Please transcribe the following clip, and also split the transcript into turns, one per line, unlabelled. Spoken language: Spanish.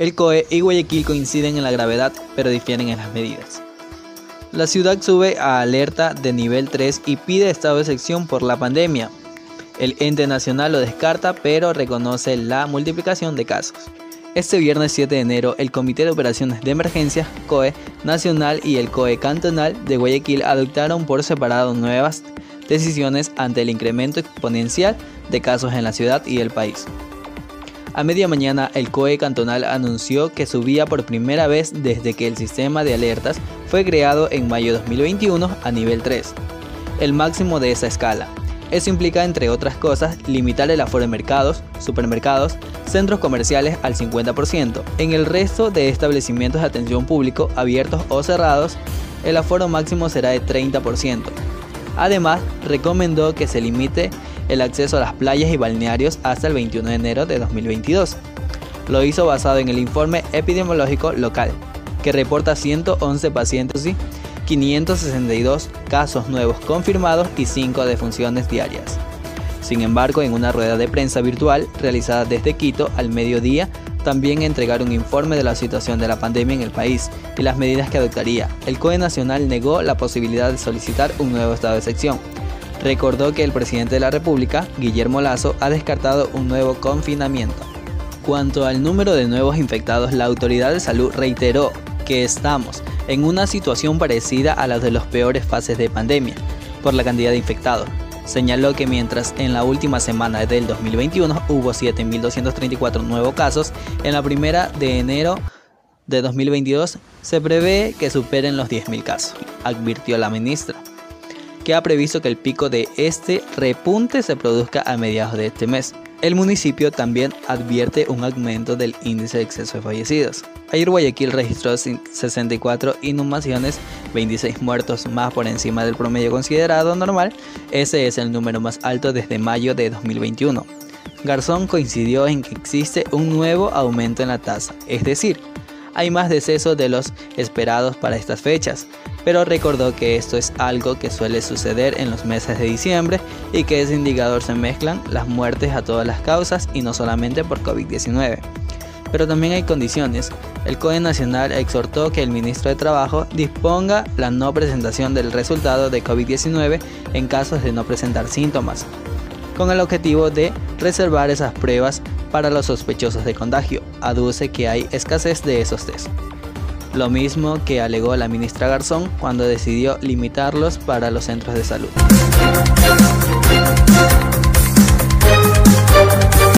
El COE y Guayaquil coinciden en la gravedad, pero difieren en las medidas. La ciudad sube a alerta de nivel 3 y pide estado de sección por la pandemia. El ente nacional lo descarta, pero reconoce la multiplicación de casos. Este viernes 7 de enero, el Comité de Operaciones de Emergencia, COE Nacional y el COE Cantonal de Guayaquil adoptaron por separado nuevas decisiones ante el incremento exponencial de casos en la ciudad y el país. A media mañana, el COE cantonal anunció que subía por primera vez desde que el sistema de alertas fue creado en mayo de 2021 a nivel 3, el máximo de esa escala. Eso implica, entre otras cosas, limitar el aforo de mercados, supermercados, centros comerciales al 50%. En el resto de establecimientos de atención público, abiertos o cerrados, el aforo máximo será de 30%. Además, recomendó que se limite el acceso a las playas y balnearios hasta el 21 de enero de 2022. Lo hizo basado en el informe epidemiológico local, que reporta 111 pacientes y 562 casos nuevos confirmados y 5 defunciones diarias. Sin embargo, en una rueda de prensa virtual realizada desde Quito al mediodía, también entregaron un informe de la situación de la pandemia en el país y las medidas que adoptaría. El COE Nacional negó la posibilidad de solicitar un nuevo estado de sección. Recordó que el presidente de la República, Guillermo Lazo, ha descartado un nuevo confinamiento. Cuanto al número de nuevos infectados, la autoridad de salud reiteró que estamos en una situación parecida a la de las peores fases de pandemia, por la cantidad de infectados. Señaló que mientras en la última semana del 2021 hubo 7.234 nuevos casos, en la primera de enero de 2022 se prevé que superen los 10.000 casos, advirtió la ministra, ha previsto que el pico de este repunte se produzca a mediados de este mes. El municipio también advierte un aumento del índice de exceso de fallecidos. Ayer Guayaquil registró 64 inhumaciones, 26 muertos más por encima del promedio considerado normal. Ese es el número más alto desde mayo de 2021. Garzón coincidió en que existe un nuevo aumento en la tasa, es decir, hay más decesos de los esperados para estas fechas, pero recordó que esto es algo que suele suceder en los meses de diciembre y que ese indicador se mezclan las muertes a todas las causas y no solamente por COVID-19. Pero también hay condiciones. El COE Nacional exhortó que el ministro de Trabajo disponga la no presentación del resultado de COVID-19 en casos de no presentar síntomas, con el objetivo de reservar esas pruebas para los sospechosos de contagio. Aduce que hay escasez de esos test. Lo mismo que alegó la ministra Garzón cuando decidió limitarlos para los centros de salud.